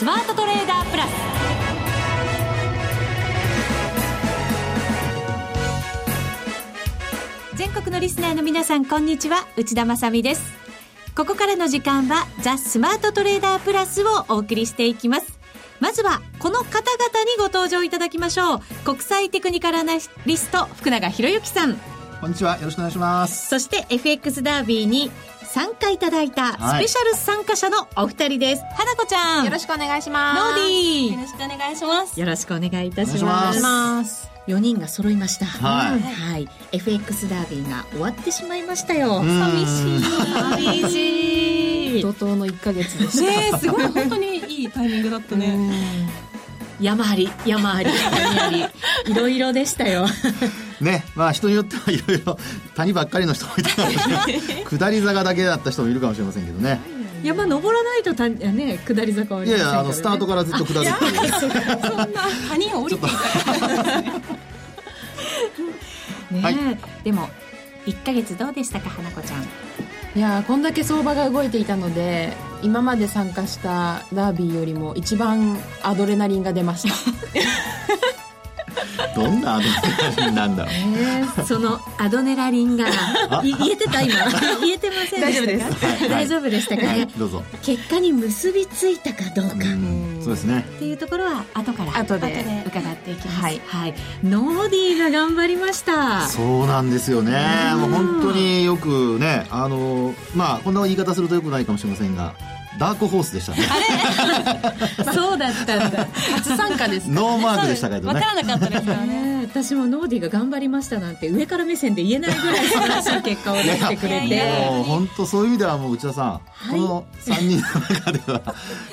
スマートトレーダープラス。全国のリスナーの皆さんこんにちは。内田まさです。ここからの時間はザ・スマートトレーダープラスをお送りしていきます。まずはこの方々にご登場いただきましょう。国際テクニカルアナリスト福永博之さん。こんにちは。よろしくお願いします。そして FX ダービーに参加いただいたスペシャル参加者のお二人です。花子ちゃん。よろしくお願いします。ノーディー。よろしくお願いします。よろしくお願いいたします。ます4人が揃いました。はい。はい。FX ダービーが終わってしまいましたよ。寂しい。寂しい。怒涛の1ヶ月でした。ねすごい本当にいいタイミングだったね。山あり山あり谷あり いろいろでしたよねまあ人によってはいろいろ谷ばっかりの人もいたかもしれない。下り坂だけだった人もいるかもしれませんけどね。山登らないとたね下り坂は、ね、いやいやあのスタートからずっと下るっていうそんな谷を降りていた。ね、はい、でも1か月どうでしたか花子ちゃん。いやこんだけ相場が動いていたので今まで参加したダービーよりも一番アドレナリンが出ました どんなアドネラリンなんだろう、えー、そのアドネラリンが言えてた？今。言えてませんでしたか？大丈夫でしたか？ね、はい、どうぞ。結果に結びついたかどうか。そうですね。っていうところは後から後で。伺っていきます、はい、はい、ノーディーが頑張りました。そうなんですよね。もう本当によくねあのまあこんな言い方するとよくないかもしれませんがダークホースでしたね。あれ？そうだったんだ。初参加です、ノーマークでしたけどね。わからなかったですからね。私もノーディが頑張りましたなんて上から目線で言えないぐらい素晴らしい結果を出してくれて。もう本当そういう意味ではもう内田さん、はい、この3人の中では、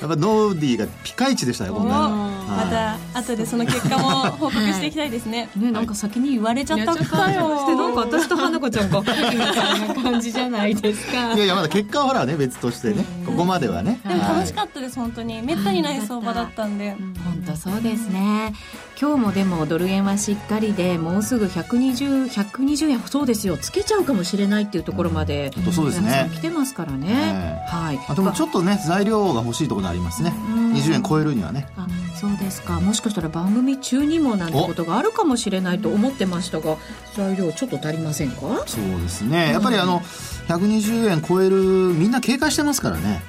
やっぱノーディがピカイチでしたよ、今回。また後でその結果も報告していきたいですね。ね、なんか先に言われちゃったかよ。してなんか私と花子ちゃんが、みたいな感じじゃないですか。いやいや、まだ結果はほらね、別としてね、ここまでははねでも楽しかったです、はい、本当に。めったにない相場だったんで、本当そうですね。今日もでもドル円はしっかりでもうすぐ120、120円そうですよ。つけちゃうかもしれないっていうところまで、うん、そうですね。来てますからね、はい。あでもちょっとね材料が欲しいところありますね、20円超えるにはね。あそうですか。もしかしたら番組中にもなんてことがあるかもしれないと思ってましたが材料ちょっと足りませんか？そうですね。やっぱりあの、120円超えるみんな警戒してますからね、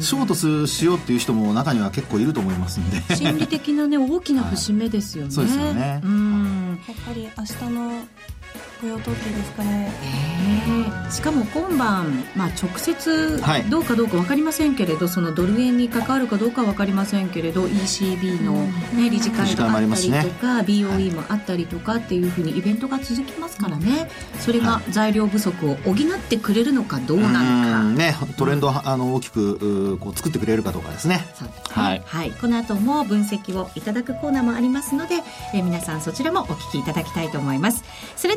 ショートすしようっていう人も中には結構いると思いますんで。心理的なね大きな節目ですよね、はい、そうですよね。うん。やっぱり明日の雇用統計ですかね、えー、しかも今晩、まあ、直接どうかどうか分かりませんけれど、はい、そのドル円に関わるかどうか分かりませんけれど ECB の、ね、理事会があったりとか、ね、BOE もあったりとかっていうふうにイベントが続きますからね。それが材料不足を補ってくれるのかどうなのか、ね、トレンドあの大きくこう作ってくれるかどうかですね。そうですね、はい、はい、この後も分析をいただくコーナーもありますので、え皆さんそちらもお聞きいただきたいと思います。それ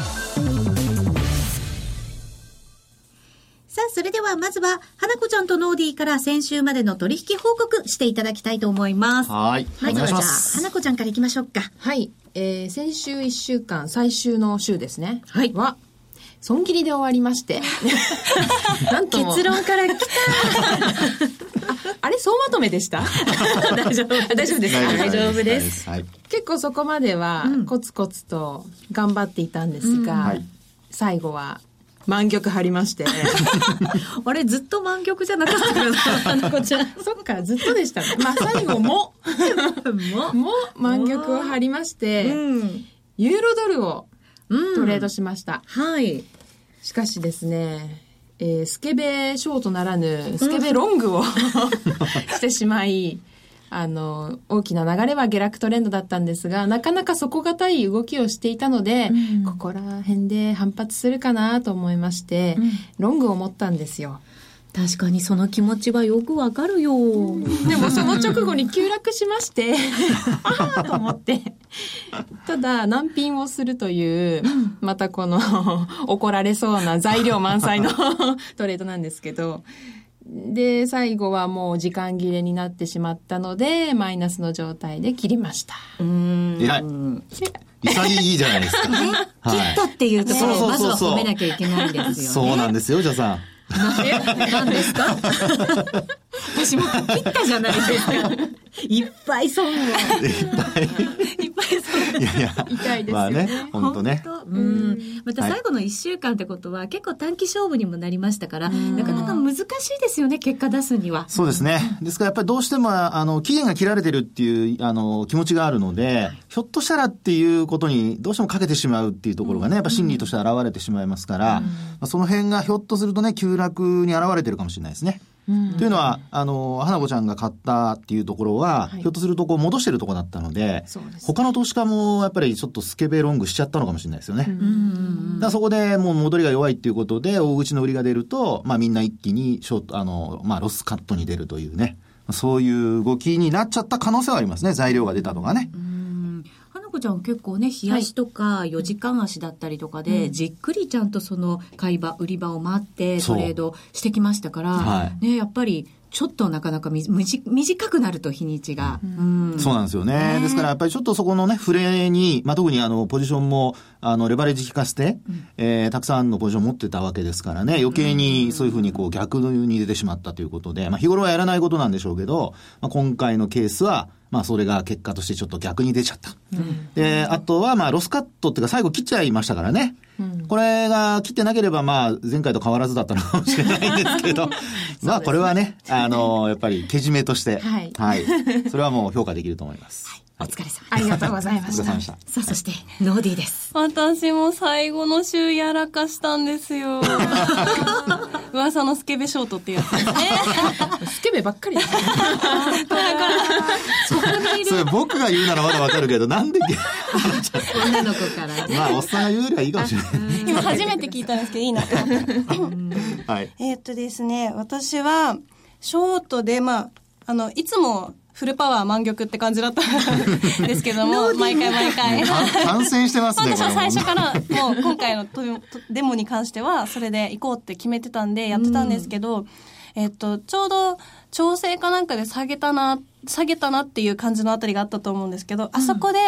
それではまずは、花子ちゃんとノーディーから先週までの取引報告していただきたいと思います。はい。はい。じゃあ、花子ちゃんからいきましょうか。はい。えー、先週1週間、最終の週ですね。はい。は、損切りで終わりまして。なんと結論から来たああれ総まとめでした？大丈夫大丈夫です大丈夫です、はい、結構そこまではコツコツと頑張っていたんですが、うんはい、最後は満玉張りまして。あれ、ずっと満玉じゃなかったかな、こちら。そっか、ずっとでしたね。まあ、最後も、も、も満玉を張りまして、うん、ユーロドルをトレードしました。うん、はい。しかしですね、えー、スケベショートならぬ、スケベロングをしてしまい、あの、大きな流れは下落トレンドだったんですが、なかなか底堅い動きをしていたので、うん、ここら辺で反発するかなと思いまして、うん、ロングを持ったんですよ。確かにその気持ちはよくわかるよ。でもその直後に急落しまして、ああと思って。ただ、難品をするという、またこの 怒られそうな材料満載の トレードなんですけど、で、最後はもう時間切れになってしまったので、マイナスの状態で切りました。うん。偉い。潔いじゃないですか。切ったっていうところをまずは褒めなきゃいけないんですよね。そうなんですよ、ジャさん。何で？すか？私も切ったじゃないですか。いっぱい損を。いっぱい損いやいや、痛いですよねまあね、本当ね。うん。また最後の1週間ってことは、結構短期勝負にもなりましたから、なかなか難しいですよね、結果出すには。そうですね。ですからやっぱりどうしても、あの、期限が切られてるっていう、あの、気持ちがあるので、ひょっとしたらっていうことにどうしてもかけてしまうっていうところがね、やっぱ心理として現れてしまいますから、まあその辺がひょっとするとね、急落に現れてるかもしれないですね。というのは、あの、花子ちゃんが買ったっていうところは、ひょっとするとこう戻してるところだったので、そうです他の投資家もやっぱりちょっとスケベロングしちゃったのかもしれないですよね。だそこでもう戻りが弱いっていうことで、大口の売りが出ると、まあみんな一気にショート、あの、まあロスカットに出るというね。そういう動きになっちゃった可能性はありますね。材料が出たとかね。花子ちゃん結構ね、冷やしとか4時間足だったりとかで、じっくりちゃんとその買い場、売り場を待ってトレードしてきましたから、はい。ね、やっぱりちょっとなかなかみ短くなると日にちが。うん。そうなんですよね。ですからやっぱりちょっとそこのね、触れに、まあ、特にあの、ポジションも、あの、レバレッジ効かせて、えーたくさんのポジション持ってたわけですからね、余計にそういうふうにこう逆に出てしまったということで、まあ、日頃はやらないことなんでしょうけど、まあ、今回のケースは、まあ、それが結果としてちょっと逆に出ちゃった。で、あとは、まあ、ロスカットっていうか最後切っちゃいましたからね。これが切ってなければ、まあ、前回と変わらずだったのかもしれないんですけど、まあ、これはね、あの、やっぱり、けじめとして、はいはい。それはもう評価できると思います。お疲れ様です。ありがとうございました。した。さあ、そして、ノーディーです。私も最後の週やらかしたんですよ。噂のスケベショートっていうやつですね。スケベばっかりですね。それ僕が言うならまだわかるけど、なんで、女の子からね。まあ、おっさんが言うよりはいいかもしれない。今初めて聞いたんですけど、いいなと思って。はい。えーっとですね、私は、ショートで、まあ、あの、いつも、フルパワー満玉って感じだったんですけども、毎回毎回。感染してますね、私は最初から、もう今回のデモに関しては、それで行こうって決めてたんで、やってたんですけど、えっと、ちょうど調整かなんかで下げたな、下げたなっていう感じのあたりがあったと思うんですけど、あそこで、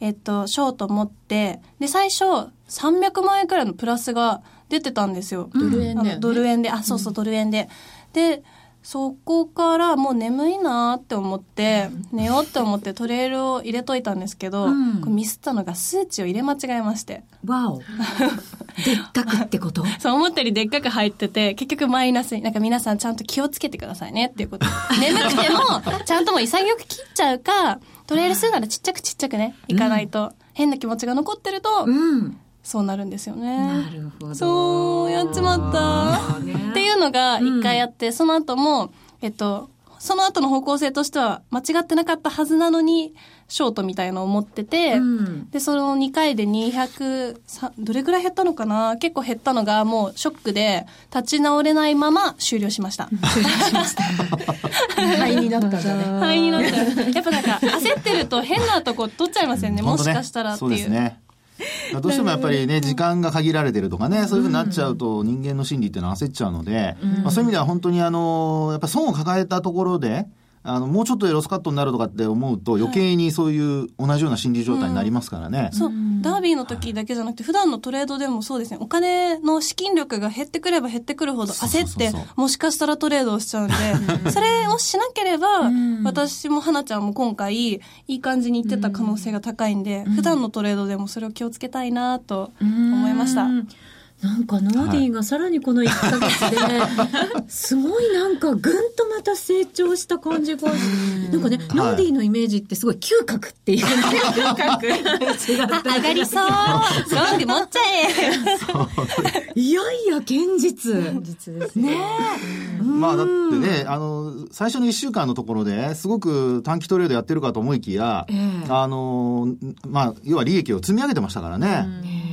えっと、ショート持って、で、最初、300万円くらいのプラスが出てたんですよ。ドル円だよねドル円で、あ、そうそう、ドル円で。で、そこからもう眠いなーって思って、寝ようって思ってトレールを入れといたんですけど、うんミスったのが数値を入れ間違えまして。わお。でっかくってこと？そう思ったよりでっかく入ってて、結局マイナスに、なんか皆さんちゃんと気をつけてくださいねっていうこと。眠くても、ちゃんともう潔く切っちゃうか、トレールするならちっちゃくちっちゃくね、いかないと、変な気持ちが残ってると、うん。そうなるんですよね。なるほど。そう、やっちまった。っていうのが一回あって、その後も、えっと、その後の方向性としては間違ってなかったはずなのに、ショートみたいのを持ってて、うんで、その2回で200、さどれぐらい減ったのかな？結構減ったのがもうショックで、立ち直れないまま終了しました。灰 になったんだね。はい、になった。やっぱなんか焦ってると変なとこ取っちゃいますよね。もしかしたらってそういう。ですね。どうしてもやっぱりね、時間が限られてるとかね、そういうふうになっちゃうと人間の心理っていうのは焦っちゃうので、まあ、そういう意味では本当にあの、やっぱ損を抱えたところで、あの、もうちょっとでロスカットになるとかって思うと余計にそういう同じような心理状態になりますからね。そう、ダービーの時だけじゃなくて、普段のトレードでもそうですね、お金の資金力が減ってくれば減ってくるほど焦ってもしかしたらトレードをしちゃうんで、それをしなければ、私も花ちゃんも今回、いい感じにいってた可能性が高いんで、普段のトレードでもそれを気をつけたいなと思いました。うんなんかノーディーがさらにこの1ヶ月で、すごいなんかぐんとまた成長した感じが、なんかね、ノーディーのイメージってすごい嗅覚っていう、嗅覚。上がりそう。ロング持っちゃえ。いやいや、現実。実ですね。え。まあだってね、あの、最初の1週間のところで、すごく短期トレードやってるかと思いきや、ええ。あの、まあ、要は利益を積み上げてましたからね。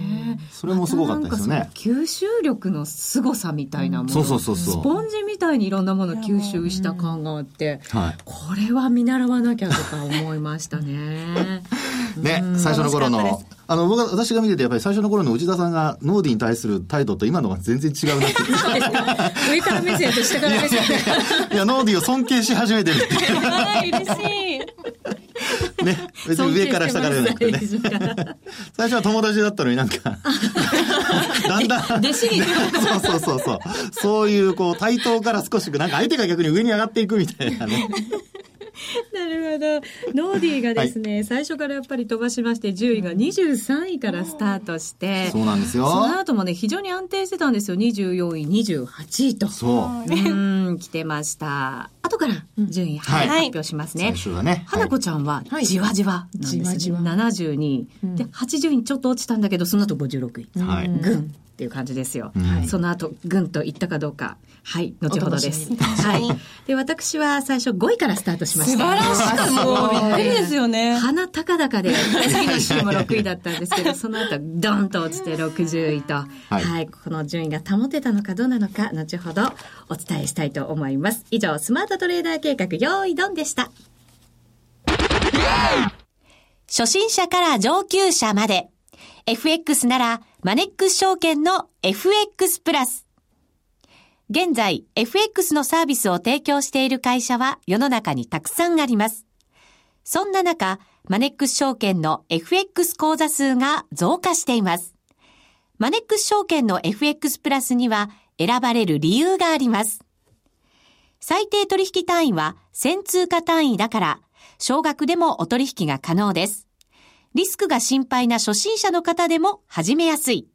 それもすごかったですよねなんか。その吸収力の凄さみたいなもの、そうそうそうそうスポンジみたいにいろんなものを吸収した感があって、はい。これは見習わなきゃとか思いましたね。ね、最初の頃のあの、僕は、私が見てて、やっぱり最初の頃の内田さんがノーディーに対する態度と今のが全然違うなって。上から目線と下から目線いや、ノーディーを尊敬し始めてるって 嬉しい。ね。別に上から下からじゃなくてね。最初は友達だったのになんか、だんだん。弟子にそうそうそうそう。そういう、こう、対等から少し、なんか相手が逆に上に上がっていくみたいなね。なるほど。ノーディーがですね、最初からやっぱり飛ばしまして、10位が23位からスタートして、そうなんですよ。その後もね、非常に安定してたんですよ。24位、28位と。そう。うん、来てました。後から順位、はい、はい発表しますね。最初はね。花子ちゃんはじわじわなんですよね。じわじわ72位、で、80位にちょっと落ちたんだけど、その後56位。はい。ぐんっていう感じですよ。んその後、ぐんといったかどうか。はい、後ほどです。はい。で、私は最初5位からスタートしまし素た。晴らしい。もうびっくりですよね。鼻高々で、次の週も6位だったんですけど、その後、ドンと落ちて60位と、はいい、この順位が保てたのかどうなのか、後ほどお伝えしたいと思います。以上、スマートトレーダー計画、用意ドンでした。初心者から上級者まで。FX なら、マネックス証券の FX プラス。現在、FX のサービスを提供している会社は世の中にたくさんあります。そんな中、マネックス証券の FX 口座数が増加しています。マネックス証券の FX プラスには選ばれる理由があります。最低取引単位は1000通貨単位だから、少額でもお取引が可能です。リスクが心配な初心者の方でも始めやすい。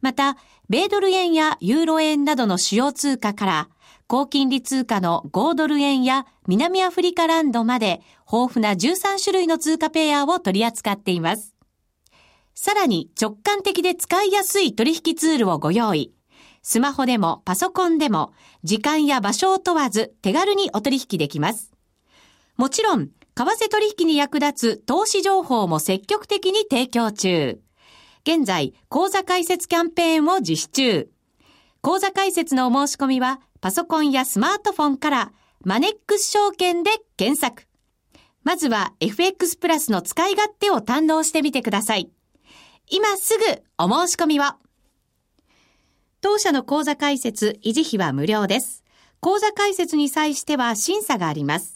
また、米ドル円やユーロ円などの主要通貨から、高金利通貨の5ドル円や南アフリカランドまで豊富な13種類の通貨ペアを取り扱っています。さらに直感的で使いやすい取引ツールをご用意。スマホでもパソコンでも時間や場所を問わず手軽にお取引できます。もちろん、為替取引に役立つ投資情報も積極的に提供中。現在、講座開設キャンペーンを実施中。講座開設のお申し込みは、パソコンやスマートフォンから、マネックス証券で検索。まずは FX プラスの使い勝手を堪能してみてください。今すぐお申し込みを。当社の講座開設、維持費は無料です。講座開設に際しては審査があります。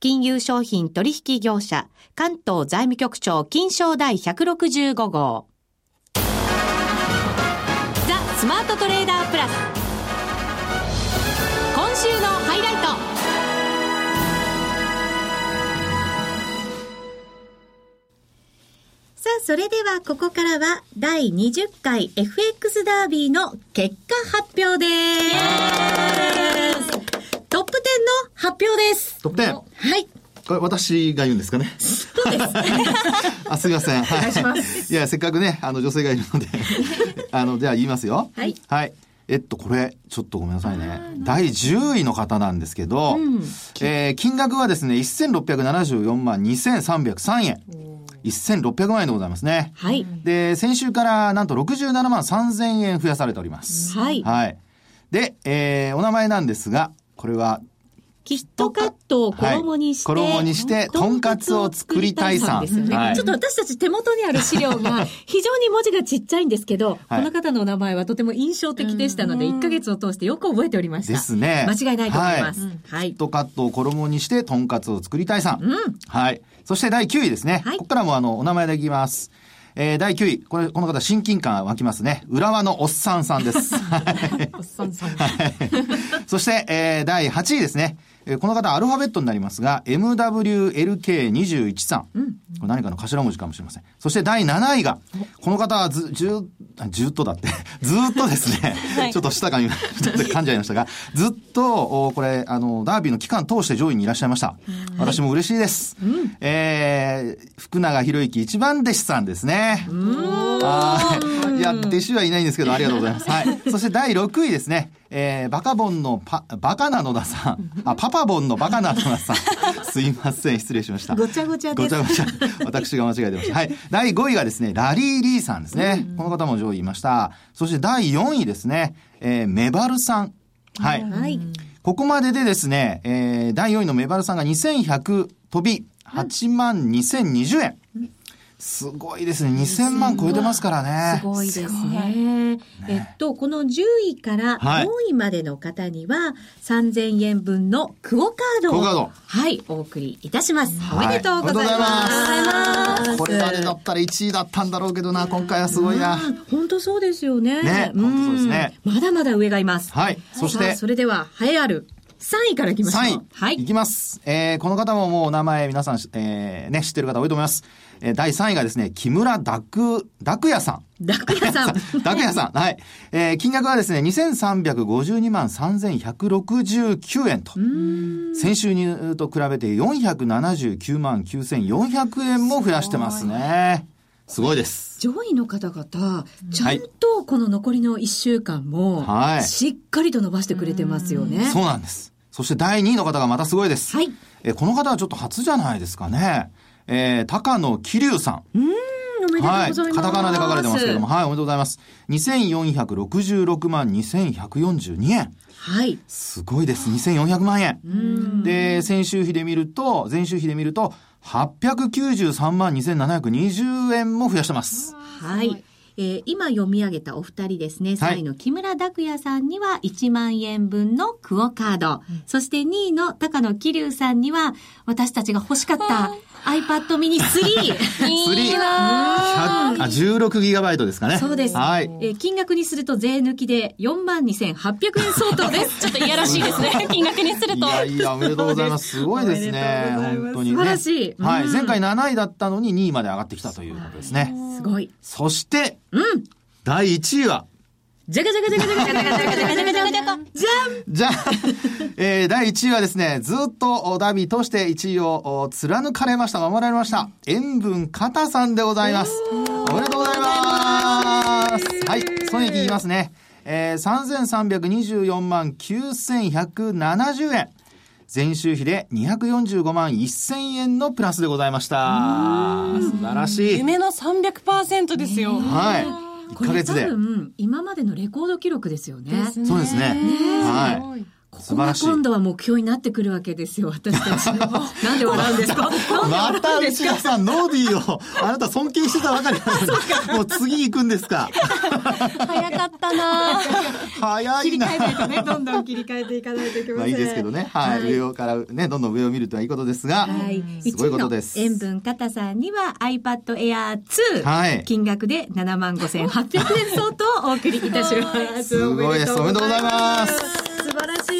金融商品取引業者、関東財務局長金賞第165号。ザ・スマートトレーダープラス。今週のハイライト。さあ、それではここからは第20回 FX ダービーの結果発表です。トップ10の発表です。トップ10。はい。これ私が言うんですかね？そうです。あ、すみません。はい。いや、せっかくね、あの、女性がいるので、あの、じゃあ言いますよ。はい。はい。えっと、これ、ちょっとごめんなさいね。第10位の方なんですけど、えー金額はですね、1674万2303円。1600万円でございますね。はい。で、先週からなんと67万3000円増やされております。はい。はい。で、えーお名前なんですが、これは、キットカットを衣にして、はい衣にしてとんかつを作りたいさんですよね、はいちょっと私たち手元にある資料が 非常に文字がちっちゃいんですけど、はいこの方のお名前はとても印象的でしたので、1ヶ月を通してよく覚えておりました。ですね間違いないと思います。はい。キットカットを衣にしてとんかつを作りたいさん。うん。はい。そして第9位ですね。はいここからもあの、お名前でいきます。えー、第9位。これ、この方、親近感湧きますね。浦和のおっさんさんです。はいおっさんさん。そして、えー、第8位ですね。えーこの方アルファベットになりますが、MWLK21 さん。これ何かの頭文字かもしれません。そして第7位が、この方はず、ずーあずーっとだって、ずーっとですね、ちょっと舌が、ちょっと噛んじゃいましたが、ずっと、おこれ、あの、ダービーの期間通して上位にいらっしゃいました。私も嬉しいです。えー、福永博之一番弟子さんですね。はい。いや、弟子はいないんですけど、ありがとうございます。はい。そして第6位ですね。えー、バカボンのパ、バカな野田さん。あ、パパボンのバカな野田さん。すいません、失礼しました。ごちゃごちゃごちゃごちゃ。私が間違えてました。はい。第5位がですね、ラリー・リーさんですね。この方も上位いました。そして第4位ですね、えー、メバルさん。はい。はい。ここまででですね、えー、第4位のメバルさんが2100飛び、8万2020円。すごいですね。2000万超えてますからね。すごいですね。えっと、この10位からはい4位までの方には、3000円分のクオカードを、ドはい、お送りいたします。はいおめでとうございます。これまでだったら1位だったんだろうけどな、今回はすごいな。本当そうですよね。ね本当そうですねうんまだまだ上がいます。はい。そしてそれでは、栄えある3位からいきましょう。3位。。はいい。きます。えー、この方ももうお名前皆さん、えー、ね、知ってる方多いと思います。えー、第3位がですね、木村ダク、ダクヤさん。ダクヤさん。ダクヤさん。はい。えー、金額はですね、2352万3169円と。先週にと比べて479万9400円も増やしてますね。すごいです。上位の方々、ちゃんとこの残りの1週間も、はいしっかりと伸ばしてくれてますよね。そうなんです。そして第2位の方がまたすごいです。はい。えーこの方はちょっと初じゃないですかね。えー、高野桐生さん。おめでとうござはいい。ます。カタカナで書かれてますけども、はい、おめでとうございます。2466万2142円。はい。すごいです。2400万円。で、先週比で見ると、前週比で見ると、893万2720円も増やしてます。はい。えー今読み上げたお二人ですね、はい。3位の木村拓哉さんには1万円分のクオカード、そして2位の高野桐生さんには私たちが欲しかった iPad mini 3。3、100あ、16ギガバイトですかね。そうです。はい。えー金額にすると税抜きで4万2800円相当です。ちょっといやらしいですね。金額にするいと。やいや、おめでとうございます。すごいですね。本当に、ね。素晴らしいうんはい。前回7位だったのに2位まで上がってきたということですね。すごい。そして、うん。第1位は、じゃがじゃがじゃがじゃがじゃがじゃがじゃがじゃがじゃじゃじゃんじゃあ、えー、第1位はですね、ずっとダービー通して1位を貫かれました、守られました、塩分肩さんでございます。おめでとうございます。はい、損益言いますね。えー、3324万9170円。前週比で245万1000円のプラスでございました。素晴らしい。夢の300%ですよ。はい。1これ多ヶ月で。分、今までのレコード記録ですよね。そうですね。はい。ここが今度は目標になってくるわけですよ、私たち。なんで笑うんですか？また内川さん、ノーディーを、あなた尊敬してたばかりなのに、もう次行くんですか？早かったな 早いな。ね、どんどん切り替えていかないといけまあいいですけどね。はい。上からね、どんどん上を見るとはいいことですが、はい。すごいことです。塩分肩さんには iPad Air 2。はい金額で7万5800円相当をお送りいたします。すごいですおめでとうございます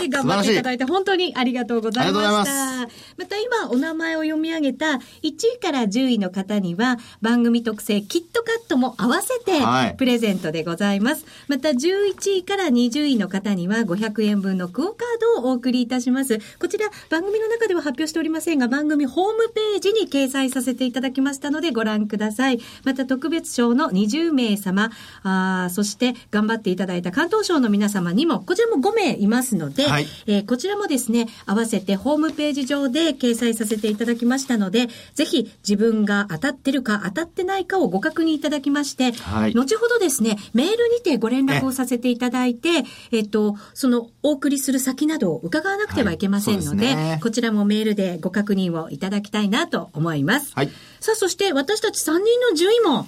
い。頑張っていただいて本当にありがとうございました。ありがとうございまた今お名前を読み上げた1位から10位の方には番組特製キットカットも合わせてはいプレゼントでございます。また11位から20位の方には500円分のクオカードをお送りいたします。こちら番組の中では発表しておりませんが番組ホームページに掲載させていただきましたのでご覧ください。また特別賞の20名様、あーそして頑張っていただいた関東賞の皆様にも、こちらも5名いますので、はいえーこちらもですね、合わせてホームページ上で掲載させていただきましたので、ぜひ自分が当たってるか当たってないかをご確認いただきまして、はい。後ほどですね、メールにてご連絡をさせていただいて、えっと、そのお送りする先などを伺わなくてはいけませんので、はいね。こちらもメールでご確認をいただきたいなと思います。はい。さあ、そして私たち3人の順位も、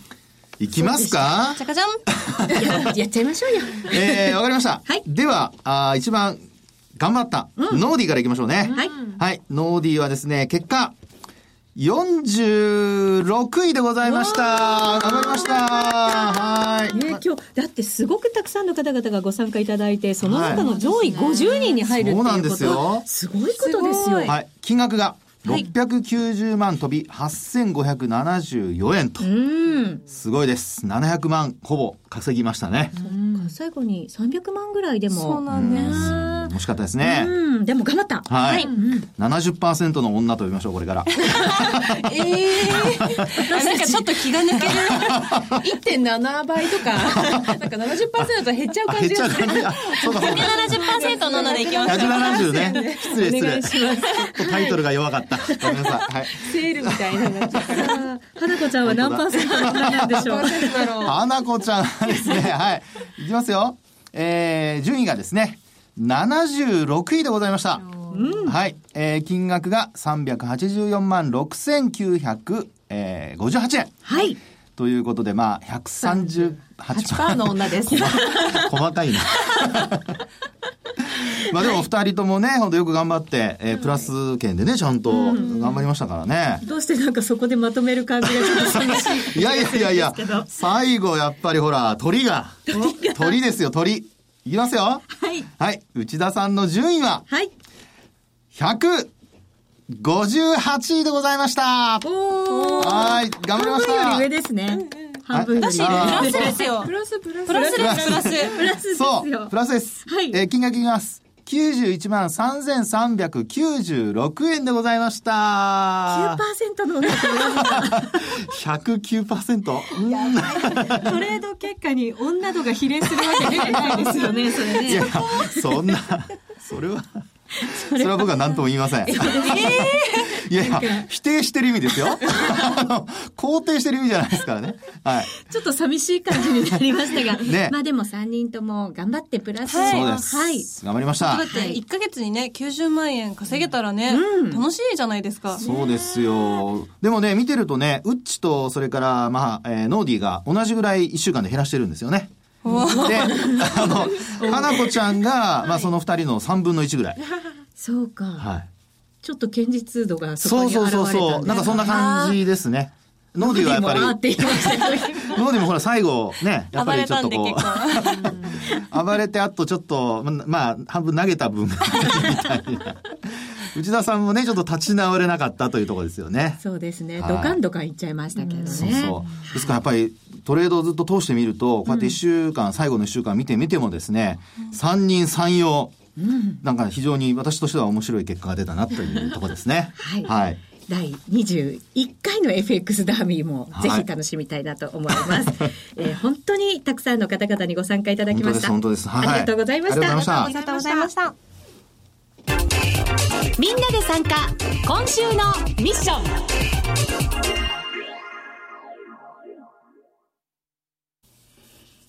行きますか？じゃかじゃんややっちゃいましょうよ。えー、わかりました。はい。では、あー一番頑張った、ノーディーから行きましょうね。はい。はい。ノーディーはですね、結果、46位でございました。頑張りました。はい。ね、今日、だってすごくたくさんの方々がご参加いただいて、その中の上位50人に入るっていうこと、そうなんですよすごいことですよ。はい。金額がはい690万飛び8574円と。うん。すごいです。700万ほぼ稼ぎましたね。最後に300万ぐらいでも。そうなんです。惜しかったですね。うん、でも頑張った。はい。70%の女と呼びましょう、これから。ええ なんかちょっと気が抜ける。1.7倍とか、なんか70%と減っちゃうあ感じがする。減っちゃう感じ。あ、そうかそうか。170%ののでいきましょう。170ね。失礼失礼。お願いします。タイトルが弱かった。ごめんなさい。はい。セールみたいなのになっちゃうから。あー花子ちゃんは何パーセントの女なんでしょう。花子ちゃんですね。はい。いきますよ。えー、順位がですね、76位でございました。はい。えー、金額が384万6958円。はい。ということで、まあ、138 8%の女です。細かいな。まあでも二人ともね、本当よく頑張って、えープラス券でね、ちゃんと頑張りましたからね。どうしてなんかそこでまとめる感じがちょっと寂しい。いやいやいやいや最後やっぱりほら、鳥が。鳥ですよ、鳥。いきますよ。はい。はい。内田さんの順位は、はい。158位でございました。おー。はい。頑張りました半分より上。ですね。半分より上。プラスですよプ。ラスプラス。プラスです、プラス。プラスですよそう、プ。ラスです。はいえー金額いきます。91万3396円でございました。9%の女と言われた 109%? うんト？レード結果に女度が比例するわけ出てないですよね、それいやね。、そんな、それは、それは僕は何とも言いません。いやいや、否定してる意味ですよ。肯定してる意味じゃないですからね。はい。ちょっと寂しい感じになりましたが、ねまあでも3人とも頑張ってプラスをはいそうです。はい。頑張りましただっ。て1ヶ月にね、90万円稼げたらね、楽しいじゃないですか。そうですよ。でもね、見てるとね、ウッチと、それから、まあ、えーノーディーが同じぐらい1週間で減らしてるんですよね。で、あの、花子ちゃんが、まあ、その2人の3分の1ぐらい。そうか。はい。ちょっと堅実度がそこそうに現れたんでそうそうそう。なんかそんな感じですね。ノーディーはやっぱり、ノーディーもほら最後ね、やっぱりちょっとこ。う、暴れてあとちょっと、ままあ、半分投げた分みたいな。内田さんもね、ちょっと立ち直れなかったというところですよね。そうですね。はいドカンドカンいっちゃいましたけどね。そうそう。ですからやっぱりトレードをずっと通してみると、こうやって一週間、最後の一週間見てみてもですね、三人三様、なんか非常に私としては面白い結果が出たなというところですね。はいはい。第21回の FX ダービーもぜひ楽しみたいなと思います。えー本当にたくさんの方々にご参加いただきました。本当です本当ですはいありがとうございました。ありがとうございましたみんなで参加今週のミッション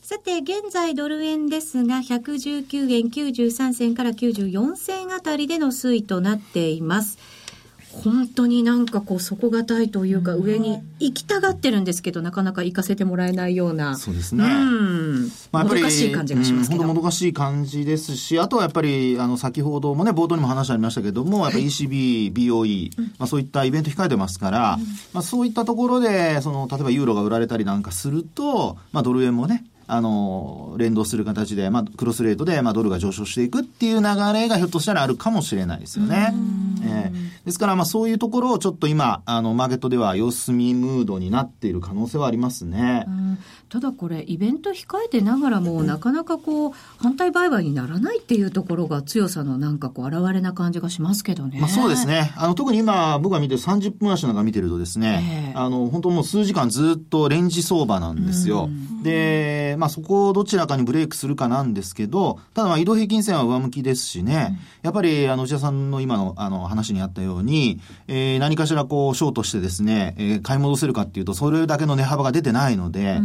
さて、現在ドル円ですが、119円93銭から94銭あたりでの推移となっています。本当になんかこう底堅いというか上に行きたがってるんですけどなかなか行かせてもらえないような。そうですね。うん。まあ、やっぱり、もどかしい感じがしますけど、うん本当もどかしい感じですし、あとはやっぱり、あの、先ほどもね、冒頭にも話ありましたけども、やっぱり ECB、BOE、まあそういったイベント控えてますから、まあそういったところで、その、例えばユーロが売られたりなんかすると、まあドル円もね、あの、連動する形で、まあ、クロスレートで、まあ、ドルが上昇していくっていう流れがひょっとしたらあるかもしれないですよね。ええですから、まあ、そういうところをちょっと今、あの、マーケットでは様子見ムードになっている可能性はありますね。うんただこれイベント控えてながらもなかなかこう反対売買にならないっていうところが強さのなんかこう現れな感じがしますけどね。まあそうですね。あの、特に今、僕が見てる30分足なんか見てるとですね、ええあの、本当もう数時間ずっとレンジ相場なんですよ。で、まあそこをどちらかにブレイクするかなんですけど、ただまあ移動平均線は上向きですしね、やっぱり、あの、内田さんの今の、あの、話にあったように、えー何かしらこう、ショートしてですね、えー買い戻せるかっていうと、それだけの値幅が出てないので、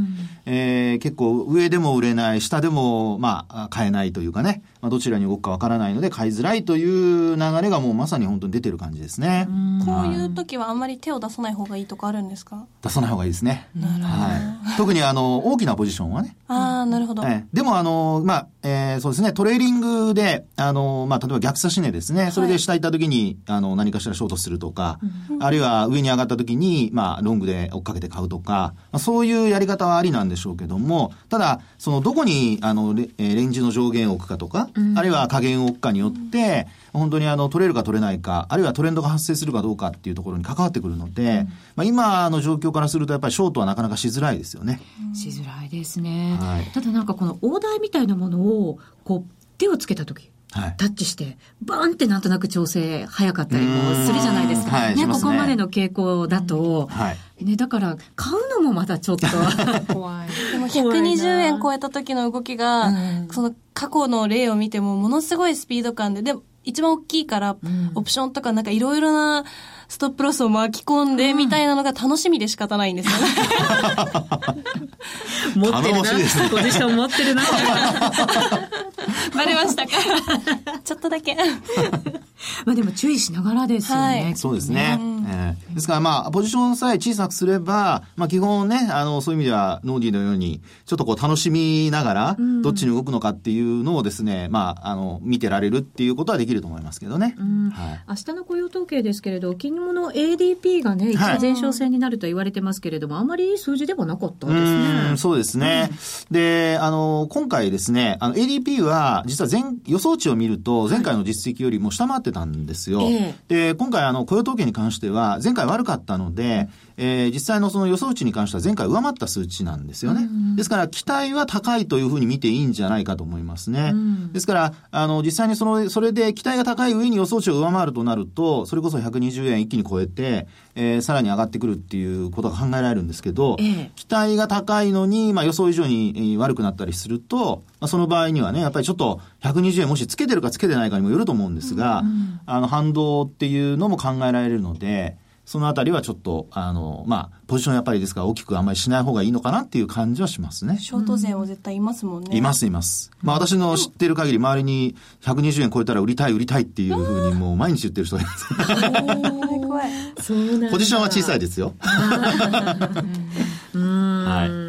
えー結構上でも売れない、下でも、まあ、買えないというかね、まあ、どちらに動くかわからないので、買いづらいという流れがもうまさに本当に出てる感じですね。こういう時はあんまり手を出さない方がいいとかあるんですか？出さない方がいいですね。は特にあの、大きなポジションはね。ああ、なるほど。ええ。でも、あの、まあ、えーそうですね、トレーリングで、あの、まあ、例えば逆差し値ですね、それで下行った時に、あの、何かしらショートするとか、あるいは上に上がった時に、まあ、ロングで追っかけて買うとか、まあ、そういうやり方はありなんでしょうけども、ただ、その、どこに、あの、レえーレンジの上限を置くかとか、あるいは下限を置くかによって、本当にあの、取れるか取れないか、あるいはトレンドが発生するかどうかっていうところに関わってくるので、まあ、今の状況からすると、やっぱりショートはなかなかしづらいですよね。しづらいですね、はい。ただなんかこのオーダーみたいなものをこう手をつけた時はい。タッチしてバーンってなんとなく調整早かったりもするじゃないですか、うん。はいね。ねここまでの傾向だと、はい。ね、だから買うのもまたちょっと。怖い。でも怖いな。120円超えた時の動きが、うん。その過去の例を見てもものすごいスピード感で、でも一番大きいから、オプションとかなんかいろいろなストップロスを巻き込んでみたいなのが楽しみで仕方ないんですよね。持ってるな。ポジション持ってるな。バレましたか？ちょっとだけ。まあでも注意しながらですよね、はいそうですね。ええですからまあ、ポジションさえ小さくすれば、まあ基本ね、あの、そういう意味では、ノーディーのように、ちょっとこう楽しみながら、どっちに動くのかっていうのをですね、まあ、あの、見てられるっていうことはできると思いますけどね。はい。明日の雇用統計ですけれど、昨日の ADP がね、一前哨戦になると言われてますけれども、あんまりいい数字ではなかったですうねん。そうですね。で、あの、今回ですね、あの、ADP は、実は前、予想値を見ると、前回の実績よりも下回ってたんですよ。えで、今回、あの、雇用統計に関しては、前回悪かったので、えー実際のその予想値に関しては前回上回った数値なんですよね。ですから、期待は高いというふうに見ていいんじゃないかと思いますね。ですから、あの、実際にその、それで期待が高い上に予想値を上回るとなると、それこそ120円一気に超えて、えーさらに上がってくるっていうことが考えられるんですけど、ええ期待が高いのに、まあ、予想以上にえー悪くなったりすると、まあ、その場合にはね、やっぱりちょっと120円もしつけてるかつけてないかにもよると思うんですが、あの、反動っていうのも考えられるので、そのあたりはちょっと、あの、まあ、ポジションやっぱりですから大きくあんまりしない方がいいのかなっていう感じはしますね。ショート勢は絶対いますもんね。います、います。まあ、私の知ってる限り、周りに120円超えたら売りたい、売りたいっていうふうにもう毎日言ってる人がいます。怖い怖い。そうなんだポジションは小さいですよ。うーんは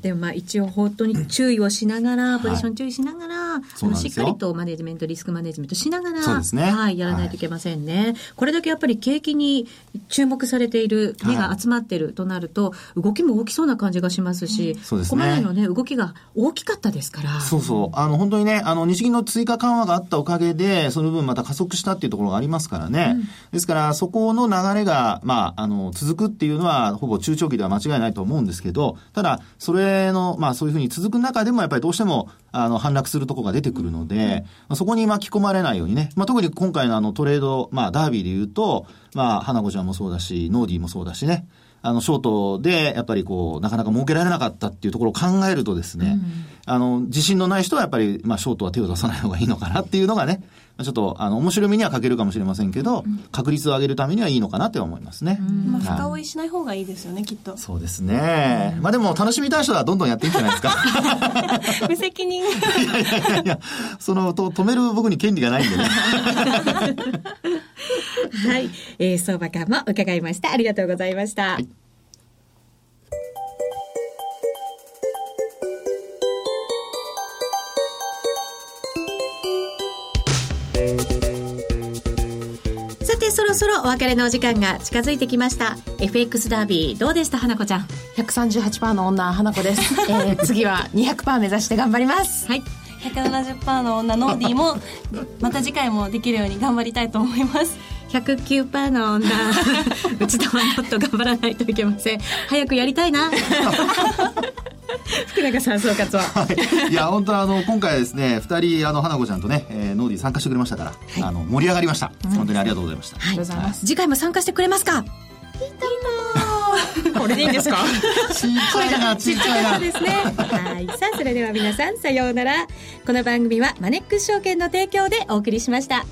でもまあ一応本当に注意をしながら、ポジション注意しながら、あのそうなんですよしっかりとマネジメント、リスクマネジメントしながら、ねはい、やらないといけませんね。これだけやっぱり景気に注目されている、目が集まってるとなると、動きも大きそうな感じがしますし、そうですねここまでのね、動きが大きかったですから。そうそう。あの、本当にね、あの、日銀の追加緩和があったおかげで、その分また加速したっていうところがありますからね。ですから、そこの流れが、まあ、あの、続くっていうのは、ほぼ中長期では間違いないと思うんですけど、ただ、それの、まあ、そういうふうに続く中でも、やっぱりどうしても、あの、反落するところが出てくるので、まあそこに巻き込まれないようにね、まあ、特に今回のあの、トレード、まあ、ダービーで言うと、まあ、花子ちゃんもそうだし、ノーディーもそうだしね、あの、ショートで、やっぱりこう、なかなか儲けられなかったっていうところを考えるとですね、あの、自信のない人はやっぱり、まあ、ショートは手を出さない方がいいのかなっていうのがね、まあちょっと、あの、面白みには欠けるかもしれませんけど、確率を上げるためにはいいのかなって思いますね。まあ、はい深追いしない方がいいですよね、きっと。そうですね。まあでも、楽しみたい人はどんどんやっていいんじゃないですか。無責任。いやいや、その、と止める僕に権利がないんでね。はい、えー、相場感も伺いました。ありがとうございました。いさて、そろそろお別れのお時間が近づいてきました。FX ダービー、どうでした、花子ちゃん？138%の女、花子です。えー、次は200%目指して頑張ります。はい。170%の女ノーディーも、また次回もできるように頑張りたいと思います。109%の女、うちとはもっと頑張らないといけません。早くやりたいな。福永さん、総括は。はい。いや、本当あの、今回はですね、二人、あの、花子ちゃんとね、えーノーディー参加してくれましたから、あの、盛り上がりました。本当にありがとうございました。はいありがとうございます。次回も参加してくれますか？これでいいんですか？ちっちゃいな、ちっちゃいな。ですね。はい。さあ、それでは皆さん、さようなら。この番組はマネックス証券の提供でお送りしました。